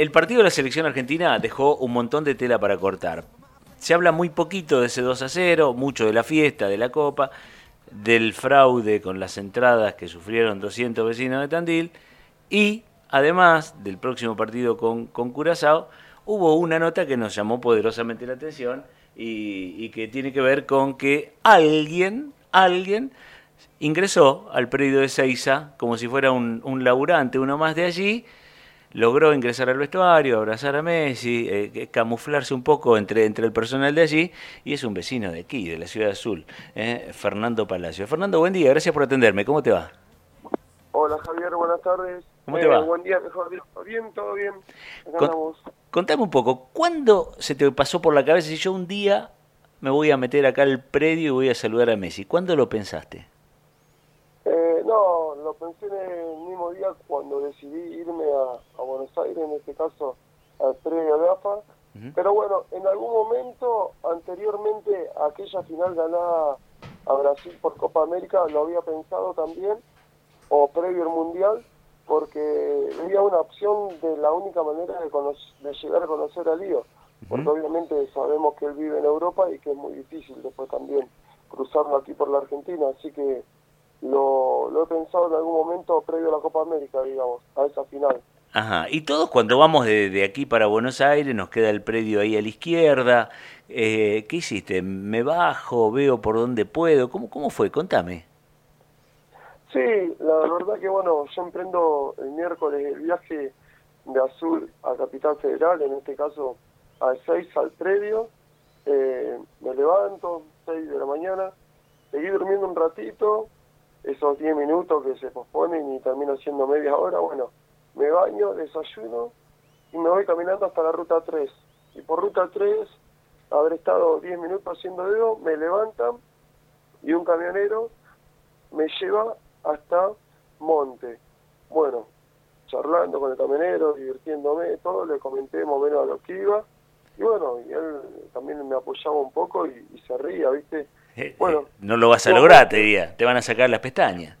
El partido de la selección argentina dejó un montón de tela para cortar. Se habla muy poquito de ese 2 a 0, mucho de la fiesta, de la copa, del fraude con las entradas que sufrieron 200 vecinos de Tandil y además del próximo partido con, Curazao, hubo una nota que nos llamó poderosamente la atención y, que tiene que ver con que alguien, alguien ingresó al predio de Seiza como si fuera un, un laburante, uno más de allí, logró ingresar al vestuario, abrazar a Messi, eh, camuflarse un poco entre, entre el personal de allí, y es un vecino de aquí, de la Ciudad Azul, eh, Fernando Palacio. Fernando, buen día, gracias por atenderme, ¿cómo te va? Hola Javier, buenas tardes. ¿Cómo te va? Eh, buen día, mejor bien, todo bien. contame un poco, ¿cuándo se te pasó por la cabeza si yo un día me voy a meter acá al predio y voy a saludar a Messi? ¿Cuándo lo pensaste? no, lo pensé en el día cuando decidí irme a, Buenos Aires, en este caso al predio de AFA. Pero bueno, en algún momento, anteriormente, aquella final ganada a Brasil por Copa América, lo había pensado también, o previo al Mundial, porque había una opción de la única manera de, de llegar a conocer a Lío, porque obviamente sabemos que él vive en Europa y que es muy difícil después también cruzarlo aquí por la Argentina, así que lo, lo he pensado en algún momento previo a la Copa América, digamos, a esa final. Ajá, y todos cuando vamos de, de, aquí para Buenos Aires, nos queda el predio ahí a la izquierda. Eh, ¿Qué hiciste? ¿Me bajo? ¿Veo por dónde puedo? ¿Cómo, cómo fue? Contame. Sí, la verdad que bueno, yo emprendo el miércoles el viaje de Azul a Capital Federal, en este caso a 6 al predio. Eh, me levanto, 6 de la mañana, seguí durmiendo un ratito, esos 10 minutos que se posponen y termino siendo media hora, bueno, me baño, desayuno y me voy caminando hasta la ruta 3. Y por ruta 3, habré estado 10 minutos haciendo dedo, me levantan y un camionero me lleva hasta Monte. Bueno, charlando con el camionero, divirtiéndome, todo, le comenté más o menos a lo que iba. Y bueno, y él también me apoyaba un poco y, y se ría, ¿viste? Eh, bueno, eh, no lo vas a lograr, te diría, te van a sacar las pestañas.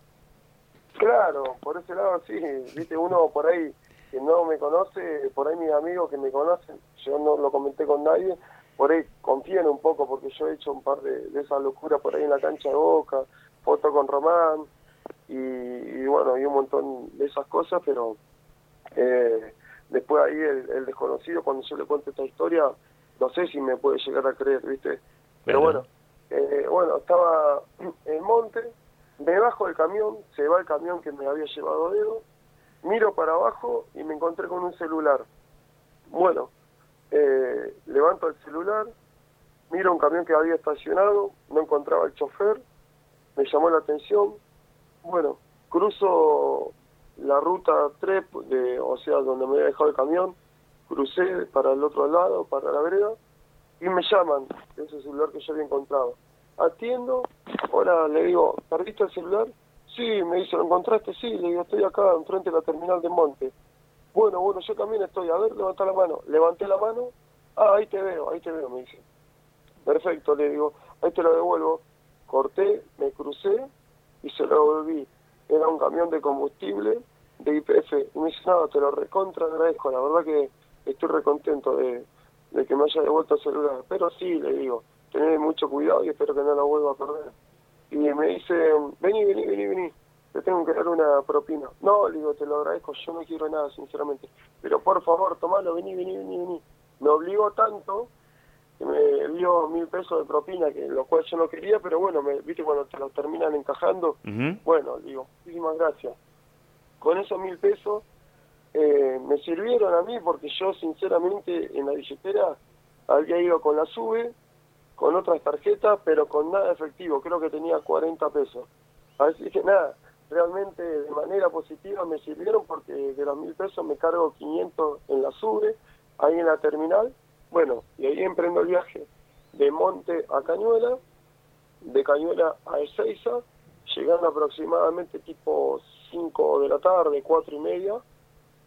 Claro, por ese lado sí, viste, uno por ahí que no me conoce, por ahí mis amigos que me conocen, yo no lo comenté con nadie, por ahí confían un poco porque yo he hecho un par de, de esas locuras por ahí en la cancha de Boca, foto con Román y, bueno, y un montón de esas cosas, pero eh, después ahí el, desconocido, cuando yo le cuento esta historia, no sé si me puede llegar a creer, viste, pero bueno eh, bueno, estaba en monte, me bajo del camión, se va el camión que me había llevado dedo, miro para abajo y me encontré con un celular. Bueno, eh, levanto el celular, miro un camión que había estacionado, no encontraba el chofer, me llamó la atención, bueno, cruzo la ruta 3, de, o sea, donde me había dejado el camión, crucé para el otro lado, para la vereda, y me llaman, ese celular que yo había encontrado. Atiendo, ahora le digo, ¿perdiste el celular? Sí, me dice, ¿lo encontraste? Sí, le digo, estoy acá enfrente de la terminal de Monte. Bueno, bueno, yo también estoy, a ver, levanta la mano. Levanté la mano, ah, ahí te veo, ahí te veo, me dice. Perfecto, le digo, ahí te lo devuelvo. Corté, me crucé y se lo devolví. Era un camión de combustible de IPF. Y me dice, nada, te lo recontra agradezco, la verdad que estoy recontento de, de que me haya devuelto el celular. Pero sí, le digo, tener mucho cuidado y espero que no la vuelva a perder. Y me dice, vení, vení, vení, vení, te tengo que dar una propina. No, le digo, te lo agradezco, yo no quiero nada, sinceramente. Pero por favor, tomalo, vení, vení, vení, vení. Me obligó tanto que me dio mil pesos de propina, que lo cual yo no quería, pero bueno, me, viste cuando te lo terminan encajando, bueno, digo, muchísimas gracias. Con esos mil pesos eh, me sirvieron a mí porque yo sinceramente en la billetera había ido con la SUBE, con otras tarjetas, pero con nada efectivo, creo que tenía 40 pesos. Así que nada, realmente de manera positiva me sirvieron porque de los mil pesos me cargo 500 en la SUBE, ahí en la terminal, bueno, y ahí emprendo el viaje de Monte a Cañuela, de Cañuela a Ezeiza, llegando aproximadamente tipo 5 de la tarde, 4 y media,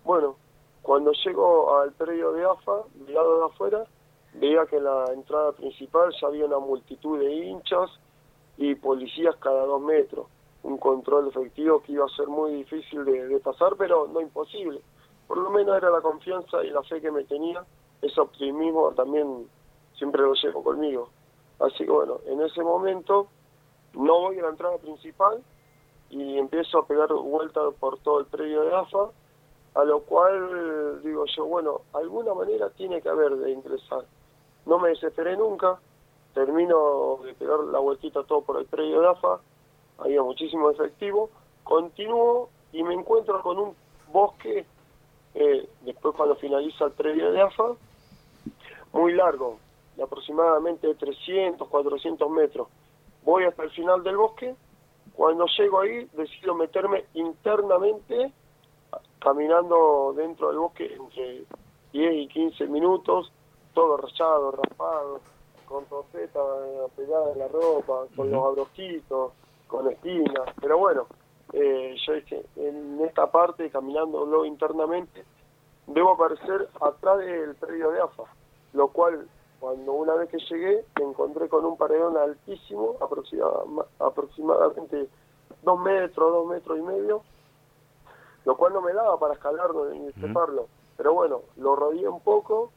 bueno, cuando llego al predio de AFA, lado de afuera, veía que en la entrada principal ya había una multitud de hinchas y policías cada dos metros. Un control efectivo que iba a ser muy difícil de, pasar, pero no imposible, por lo menos era la confianza y la fe que me tenía, ese optimismo también siempre lo llevo conmigo. Así que bueno, en ese momento no voy a la entrada principal y empiezo a pegar vueltas por todo el predio de AFA, a lo cual digo yo, bueno, alguna manera tiene que haber de ingresar. No me desesperé nunca, termino de pegar la vueltita todo por el predio de AFA, había muchísimo efectivo, continúo y me encuentro con un bosque, eh, después cuando finaliza el predio de AFA, muy largo, de aproximadamente 300, 400 metros. Voy hasta el final del bosque, cuando llego ahí decido meterme internamente, caminando dentro del bosque entre 10 y 15 minutos, todo rayado, raspado, con roseta pegada en la ropa, con los abrosquitos, con espinas, pero bueno, eh, yo dije, en esta parte, caminándolo internamente, debo aparecer atrás del predio de AFA, lo cual, cuando una vez que llegué, me encontré con un paredón altísimo, aproximadamente dos metros, dos metros y medio, lo cual no me daba para escalarlo ni treparlo. Pero bueno, lo rodeé un poco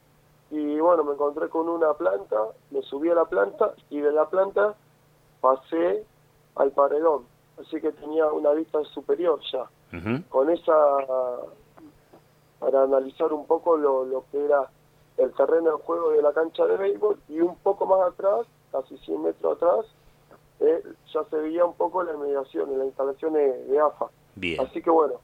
y bueno, me encontré con una planta, me subí a la planta y de la planta pasé al paredón, así que tenía una vista superior ya. Con esa, para analizar un poco lo, lo que era el terreno de juego de la cancha de béisbol y un poco más atrás, casi 100 metros atrás, eh, ya se veía un poco la inmediación, la instalación de, AFA. Bien. Así que bueno,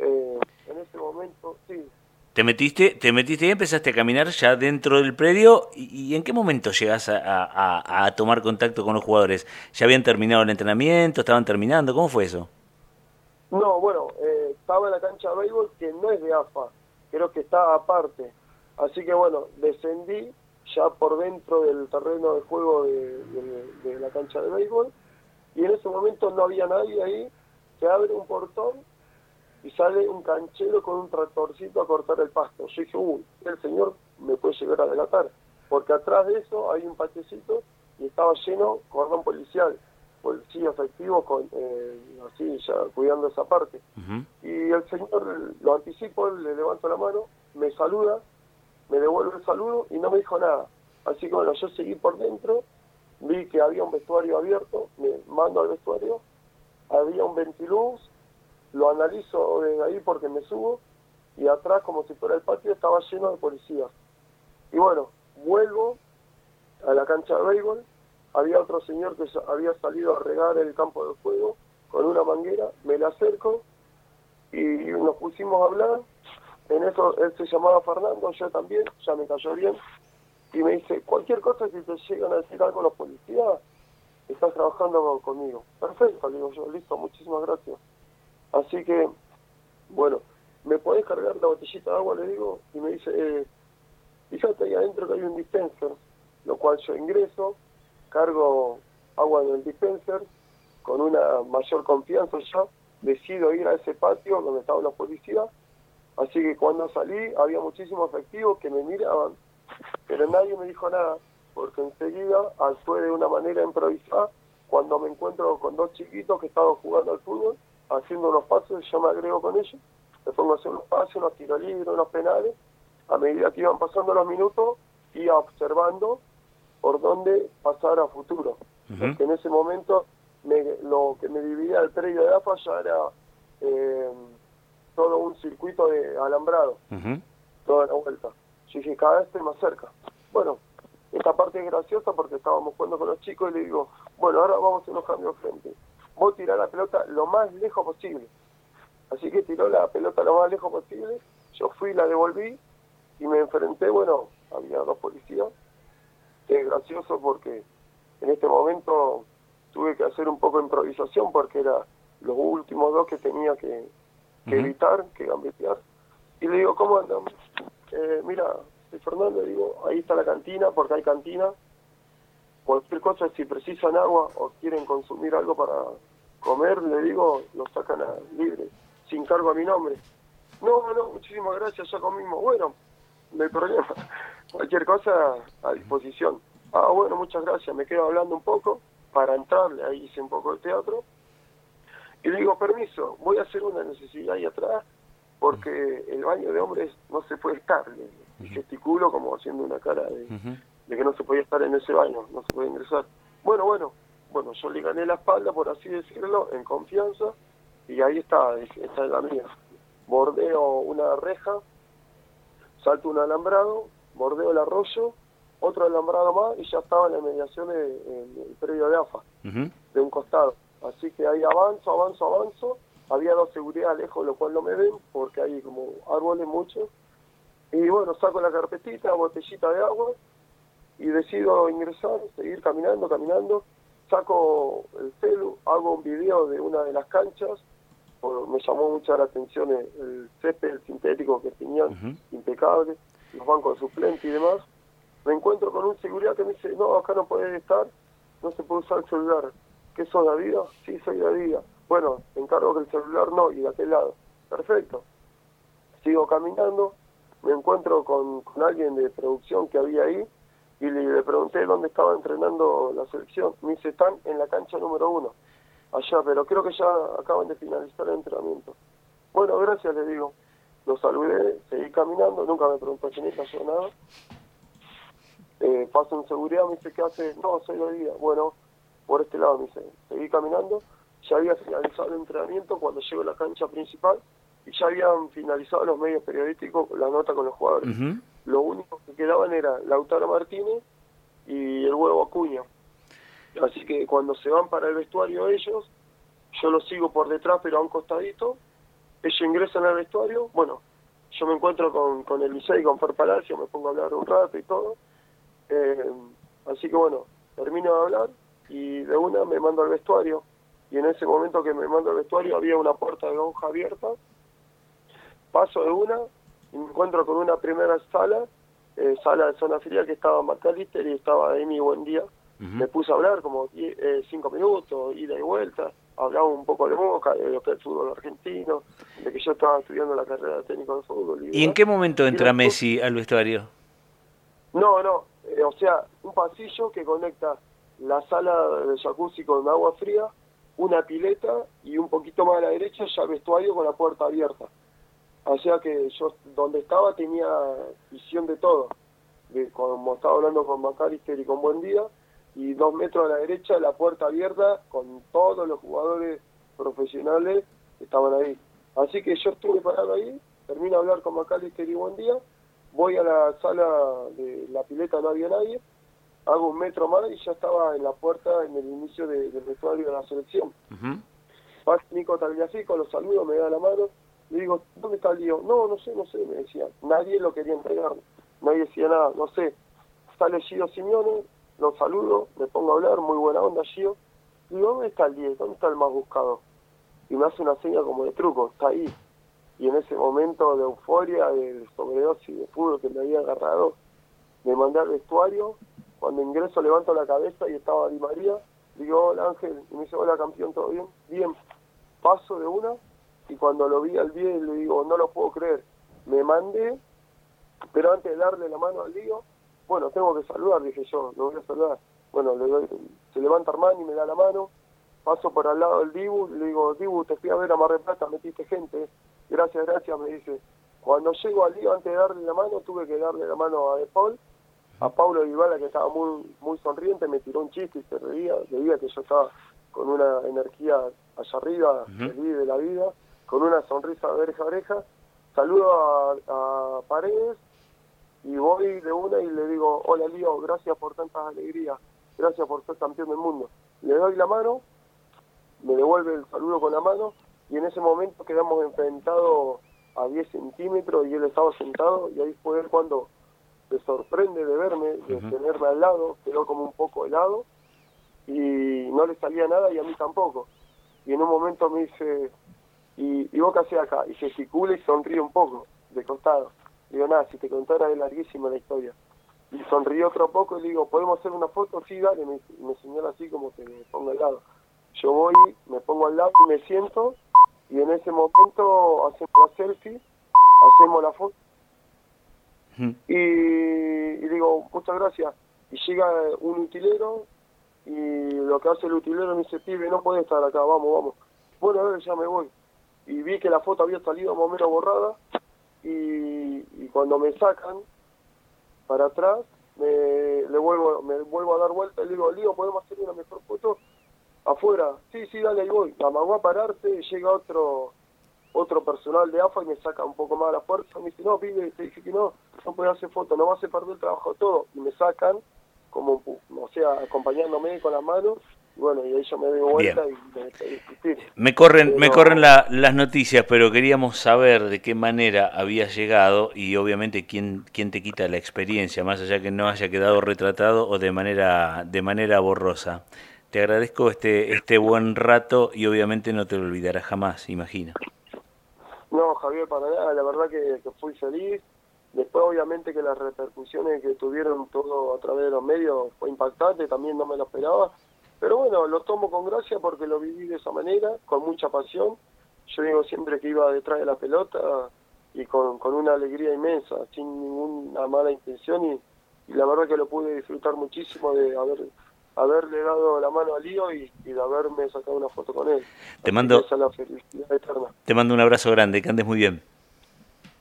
eh, en ese momento, sí, te metiste, te metiste y empezaste a caminar ya dentro del predio. ¿Y, en qué momento llegas a, tomar contacto con los jugadores? ¿Ya habían terminado el entrenamiento? ¿Estaban terminando? ¿Cómo fue eso? No, bueno, eh, estaba en la cancha de béisbol que no es de AFA, creo que está aparte. Así que bueno, descendí ya por dentro del terreno de juego de, de la cancha de béisbol y en ese momento no había nadie ahí. Se abre un portón y sale un canchero con un tractorcito a cortar el pasto. Yo dije, uy, el señor me puede llegar a delatar, porque atrás de eso hay un patecito y estaba lleno cordón policial, policía efectivo, con, eh, así ya cuidando esa parte. Y el señor lo anticipo, le levanto la mano, me saluda, me devuelve el saludo y no me dijo nada. Así que bueno, yo seguí por dentro, vi que había un vestuario abierto, me mando al vestuario, había un ventiluz, lo analizo desde ahí porque me subo y atrás, como si fuera el patio, estaba lleno de policías. Y bueno, vuelvo a la cancha de béisbol, había otro señor que había salido a regar el campo de juego con una manguera, me le acerco y nos pusimos a hablar. En eso él se llamaba Fernando, yo también, ya me cayó bien. Y me dice, cualquier cosa que te llegan a decir algo los policías, estás trabajando conmigo. Perfecto, digo yo, listo, muchísimas gracias. Así que, bueno, ¿me podés cargar la botellita de agua? Le digo, y me dice, eh, fíjate ahí adentro que hay un dispenser, lo cual yo ingreso, cargo agua en el dispenser, con una mayor confianza ya, decido ir a ese patio donde estaban los policías, así que cuando salí había muchísimos efectivos que me miraban, pero nadie me dijo nada, porque enseguida actué de una manera improvisada cuando me encuentro con dos chiquitos que estaban jugando al fútbol haciendo unos pasos, yo me agrego con ellos, me pongo a hacer unos pasos, unos tiros libres, unos penales, a medida que iban pasando los minutos, iba observando por dónde pasar a futuro. Porque en ese momento lo que me dividía el predio de AFA ya era eh, todo un circuito de alambrado, toda la vuelta. Yo dije, cada vez estoy más cerca. Bueno, esta parte es graciosa porque estábamos jugando con los chicos y le digo, bueno, ahora vamos a hacer unos cambios frente vos tirás la pelota lo más lejos posible. Así que tiró la pelota lo más lejos posible, yo fui, la devolví y me enfrenté, bueno, había dos policías. Es gracioso porque en este momento tuve que hacer un poco de improvisación porque era los últimos dos que tenía que, evitar, que gambetear. Y le digo, ¿cómo andan? Eh, mira, soy Fernando, le digo, ahí está la cantina, porque hay cantina. Cualquier cosa, si precisan agua o quieren consumir algo para comer, le digo, lo sacan a libre, sin cargo a mi nombre. No, no, muchísimas gracias, ya comimos. Bueno, no hay problema. Cualquier cosa a disposición. Ah, bueno, muchas gracias. Me quedo hablando un poco para entrarle. Ahí hice un poco de teatro. Y le digo, permiso, voy a hacer una necesidad ahí atrás. porque el baño de hombres no se puede estar. Y gesticulo como haciendo una cara de, de que no se podía estar en ese baño, no se podía ingresar. Bueno, bueno, bueno, yo le gané la espalda, por así decirlo, en confianza, y ahí está, esta es la mía. Bordeo una reja, salto un alambrado, bordeo el arroyo, otro alambrado más y ya estaba en la mediación del predio de AFA, de un costado. Así que ahí avanzo, avanzo, avanzo. Había dos seguridades lejos, lo cual no me ven porque hay como árboles muchos. Y bueno, saco la carpetita, botellita de agua y decido ingresar, seguir caminando, caminando. Saco el celu, hago un video de una de las canchas. me llamó mucho la atención el, césped sintético que tenían, impecable, los bancos suplentes y demás me encuentro con un seguridad que me dice, no, acá no puede estar, no se puede usar el celular. ¿Qué sos, David? Sí, soy David. Bueno, encargo que el celular no, y de aquel lado. Perfecto. Sigo caminando, me encuentro con, alguien de producción que había ahí, y le, pregunté dónde estaba entrenando la selección. Me dice, están en la cancha número uno, allá, pero creo que ya acaban de finalizar el entrenamiento. Bueno, gracias, le digo. Lo saludé, seguí caminando, nunca me preguntó si me cayó nada eh, paso en seguridad, me dice, ¿qué hace? No, soy de día. Bueno, por este lado, me dice, seguí caminando. Ya había finalizado el entrenamiento cuando llego a la cancha principal y ya habían finalizado los medios periodísticos la nota con los jugadores. Lo único que quedaban era Lautaro Martínez y el huevo Acuña. Así que cuando se van para el vestuario ellos, yo los sigo por detrás, pero a un costadito. Ellos ingresan al vestuario. Bueno, yo me encuentro con, con el con Fer Palacio, me pongo a hablar un rato y todo eh, así que bueno, termino de hablar y de una me mando al vestuario. Y en ese momento que me mando al vestuario había una puerta de lonja abierta. Paso de una y me encuentro con una primera sala, eh, sala de zona fría que estaba McAllister y estaba Amy Buen Día. Me puse a hablar como eh, cinco minutos, ida y vuelta. Hablaba un poco de Boca, de lo que es el fútbol argentino, de que yo estaba estudiando la carrera de técnico de fútbol. ¿Y, en qué momento entra Messi al vestuario? No, no, eh, o sea, un pasillo que conecta la sala de jacuzzi con agua fría, una pileta y un poquito más a la derecha ya vestuario con la puerta abierta. O sea que yo donde estaba tenía visión de todo. De, como estaba hablando con Macalister y con Buen Día, y dos metros a la derecha la puerta abierta con todos los jugadores profesionales que estaban ahí. Así que yo estuve parado ahí, termino de hablar con Macalister y Buen Día, voy a la sala de la pileta, no había nadie, hago un metro más y ya estaba en la puerta en el inicio del vestuario de la selección. Pasa Nico Tagliafico, lo saludo, me da la mano, le digo, ¿dónde está el lío? No, no sé, no sé, me decía. Nadie lo quería entregar, nadie decía nada, no sé. Sale Gio Simeone, lo saludo, me pongo a hablar, muy buena onda Gio. Digo, ¿dónde está el 10? ¿Dónde está el más buscado? Y me hace una seña como de truco, está ahí y en ese momento de euforia, de sobredosis de fútbol que me había agarrado, me mandé al vestuario, cuando ingreso levanto la cabeza y estaba Di María, digo, hola Ángel, y me dice, hola campeón, ¿todo bien? Bien, paso de una, y cuando lo vi al día le digo, no lo puedo creer, me mandé, pero antes de darle la mano al lío, bueno, tengo que saludar, dije yo, lo voy a saludar. Bueno, le se levanta Armani, me da la mano, paso por al lado del Dibu, le digo, Dibu, te fui a ver a Mar Plata, metiste gente, gracias, gracias, me dice. Cuando llego al día, antes de darle la mano, tuve que darle la mano a De Paul, a Paulo Vivala, que estaba muy muy sonriente, me tiró un chiste y se reía, veía que yo estaba con una energía allá arriba, feliz de la vida, con una sonrisa de oreja a oreja. Saludo a, Paredes y voy de una y le digo, hola Lío, gracias por tantas alegrías, gracias por ser campeón del mundo. Le doy la mano, me devuelve el saludo con la mano y en ese momento quedamos enfrentados a 10 centímetros y él estaba sentado y ahí fue él cuando se sorprende de verme, de tenerme al lado, quedó como un poco helado y no le salía nada y a mí tampoco. Y en un momento me dice, ¿y, y vos qué acá? Y gesticula y sonríe un poco, de costado. Digo, nada, si te contara es larguísima la historia. Y sonríe otro poco y le digo, ¿podemos hacer una foto? Sí, dale, me, me señala así como que me ponga al lado. Yo voy, me pongo al lado y me siento y en ese momento hacemos la selfie, hacemos la foto y, digo, muchas gracias. Y llega un utilero y lo que hace el utilero me dice, pibe, no puede estar acá, vamos, vamos. Bueno, a ver, ya me voy. Y y vi que la foto había salido más o menos borrada y, cuando me sacan para atrás me le vuelvo me vuelvo a dar vuelta y le digo Lío podemos hacer una mejor foto afuera sí sí dale ahí voy amagó a pararse y llega otro otro personal de AFA y me saca un poco más la fuerza me dice no pibe te dije que no no puedes hacer foto no vas a perder el trabajo todo y me sacan como o sea acompañándome con las manos bueno, y ahí yo me doy vuelta y me, me corren, me corren las noticias, pero queríamos saber de qué manera había llegado y obviamente quién, quién te quita la experiencia, más allá que no haya quedado retratado o de manera, de manera borrosa. Te agradezco este, este buen rato y obviamente no te lo olvidarás jamás, imagino. No, Javier, para nada, la verdad que, que fui feliz. Después, obviamente, que las repercusiones que tuvieron todo a través de los medios fue impactante, también no me lo esperaba pero bueno, lo tomo con gracia porque lo viví de esa manera, con mucha pasión. Yo digo siempre que iba detrás de la pelota y con, con una alegría inmensa, sin ninguna mala intención y, la verdad que lo pude disfrutar muchísimo de haber haberle dado la mano a Lío y, de haberme sacado una foto con él. Te mando, te mando un abrazo grande, que andes muy bien.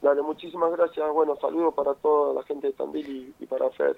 Dale, muchísimas gracias. Bueno, saludos para toda la gente de Tandil y, y para Fer.